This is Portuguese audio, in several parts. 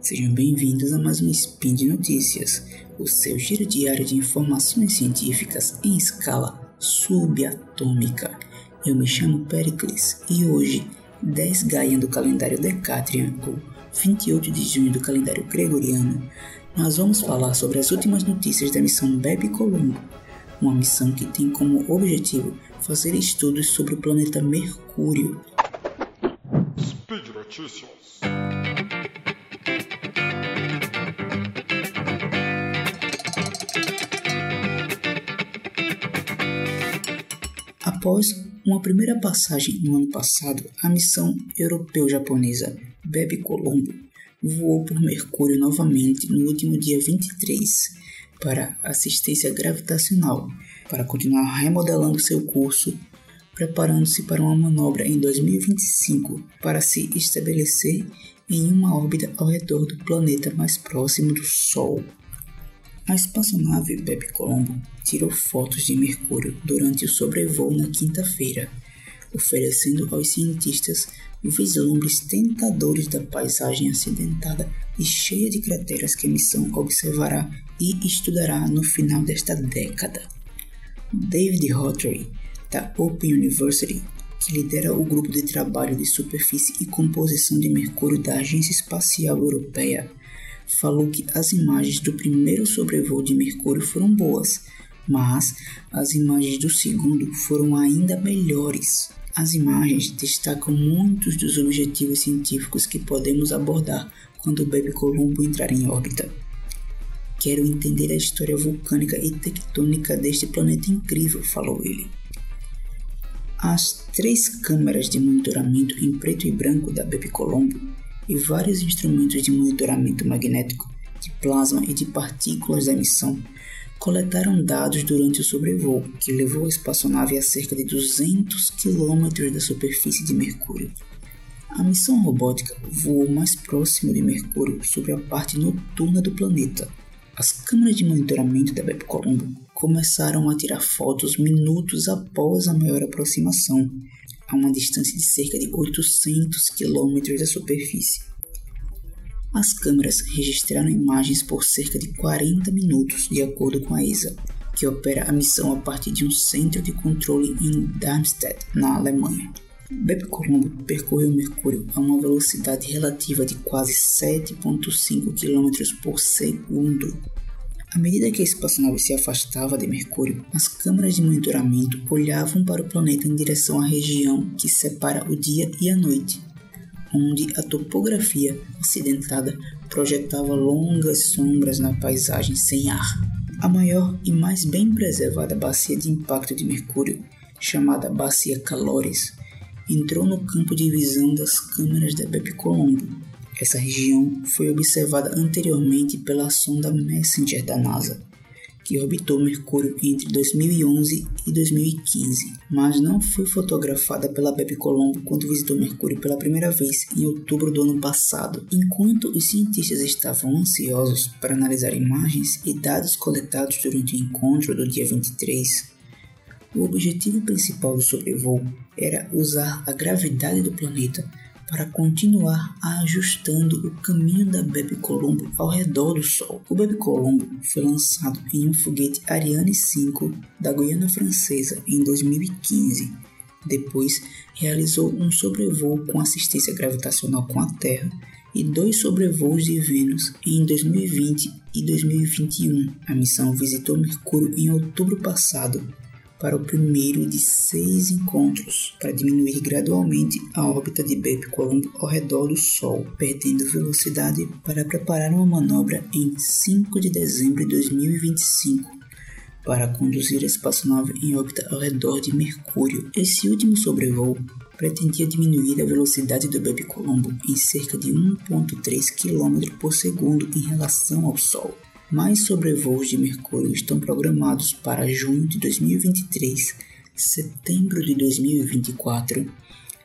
Sejam bem-vindos a mais um Spin de Notícias, o seu giro diário de informações científicas em escala subatômica. Eu me chamo Pericles e hoje, 10 Gaian do calendário Decatrian, ou 28 de junho do calendário Gregoriano, nós vamos falar sobre as últimas notícias da missão Bebe Colombo, uma missão que tem como objetivo fazer estudos sobre o planeta Mercúrio. Speed Notícias. Após uma primeira passagem no ano passado, a missão europeu-japonesa Bebe Colombo voou por Mercúrio novamente no último dia 23 para assistência gravitacional, para continuar remodelando seu curso, preparando-se para uma manobra em 2025 para se estabelecer em uma órbita ao redor do planeta mais próximo do Sol. A espaçonave Bebe Colombo tirou fotos de Mercúrio durante o sobrevoo na quinta-feira, oferecendo aos cientistas vislumbres tentadores da paisagem acidentada e cheia de crateras que a missão observará e estudará no final desta década. David Hawtrey, da Open University, que lidera o grupo de trabalho de superfície e composição de Mercúrio da Agência Espacial Europeia, falou que as imagens do primeiro sobrevoo de Mercúrio foram boas, mas as imagens do segundo foram ainda melhores. As imagens destacam muitos dos objetivos científicos que podemos abordar quando o Bebe Colombo entrar em órbita. Quero entender a história vulcânica e tectônica deste planeta incrível, falou ele. As três câmeras de monitoramento em preto e branco da Bebe Colombo e vários instrumentos de monitoramento magnético, de plasma e de partículas da missão coletaram dados durante o sobrevoo, que levou a espaçonave a cerca de 200 km da superfície de Mercúrio. A missão robótica voou mais próximo de Mercúrio sobre a parte noturna do planeta. As câmeras de monitoramento da Bebe Colombo começaram a tirar fotos minutos após a maior aproximação, a uma distância de cerca de 800 km da superfície. As câmeras registraram imagens por cerca de 40 minutos, de acordo com a ESA, que opera a missão a partir de um centro de controle em Darmstadt, na Alemanha. Bebe Colombo percorreu Mercúrio a uma velocidade relativa de quase 7,5 km por segundo. À medida que a espaçonave se afastava de Mercúrio, as câmeras de monitoramento olhavam para o planeta em direção à região que separa o dia e a noite, onde a topografia acidentada projetava longas sombras na paisagem sem ar. A maior e mais bem preservada bacia de impacto de Mercúrio, chamada Bacia Calores, entrou no campo de visão das câmeras da Bepi Colombo. Essa região foi observada anteriormente pela sonda Messenger da NASA, que orbitou Mercúrio entre 2011 e 2015, mas não foi fotografada pela Bebe Colombo quando visitou Mercúrio pela primeira vez em outubro do ano passado. Enquanto os cientistas estavam ansiosos para analisar imagens e dados coletados durante o encontro do dia 23, o objetivo principal do sobrevoo era usar a gravidade do planeta para continuar ajustando o caminho da Bebe Colombo ao redor do Sol. O Bebe Colombo foi lançado em um foguete Ariane 5 da Guiana Francesa em 2015. Depois, realizou um sobrevoo com assistência gravitacional com a Terra e dois sobrevoos de Vênus em 2020 e 2021. A missão visitou Mercúrio em outubro passado para o primeiro de seis encontros para diminuir gradualmente a órbita de Bepi Colombo ao redor do Sol, perdendo velocidade para preparar uma manobra em 5 de dezembro de 2025 para conduzir a espaçonave em órbita ao redor de Mercúrio. Esse último sobrevoo pretendia diminuir a velocidade do Bepi Colombo em cerca de 1.3 km por segundo em relação ao Sol. Mais sobrevoos de Mercúrio estão programados para junho de 2023, setembro de 2024,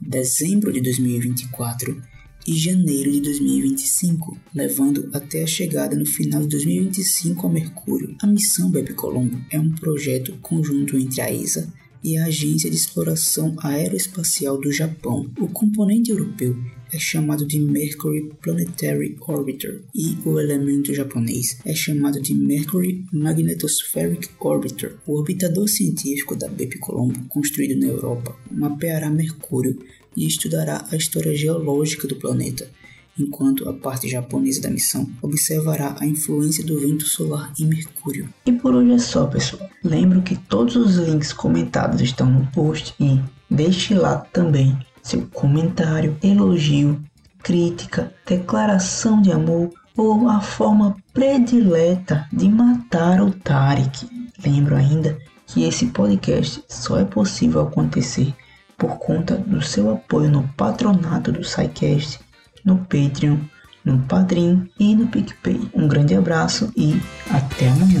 dezembro de 2024 e janeiro de 2025, levando até a chegada no final de 2025 a Mercúrio. A missão Bebe Colombo é um projeto conjunto entre a ESA e a Agência de Exploração Aeroespacial do Japão. O componente europeu é chamado de Mercury Planetary Orbiter e o elemento japonês é chamado de Mercury Magnetospheric Orbiter. O orbitador científico da BP Colombo, construído na Europa, mapeará Mercúrio e estudará a história geológica do planeta enquanto a parte japonesa da missão observará a influência do vento solar em Mercúrio. E por hoje é só, pessoal. Lembro que todos os links comentados estão no post e deixe lá também seu comentário, elogio, crítica, declaração de amor ou a forma predileta de matar o Tarek. Lembro ainda que esse podcast só é possível acontecer por conta do seu apoio no patronato do SciCast no Patreon, no Padrim e no PicPay. Um grande abraço e até amanhã.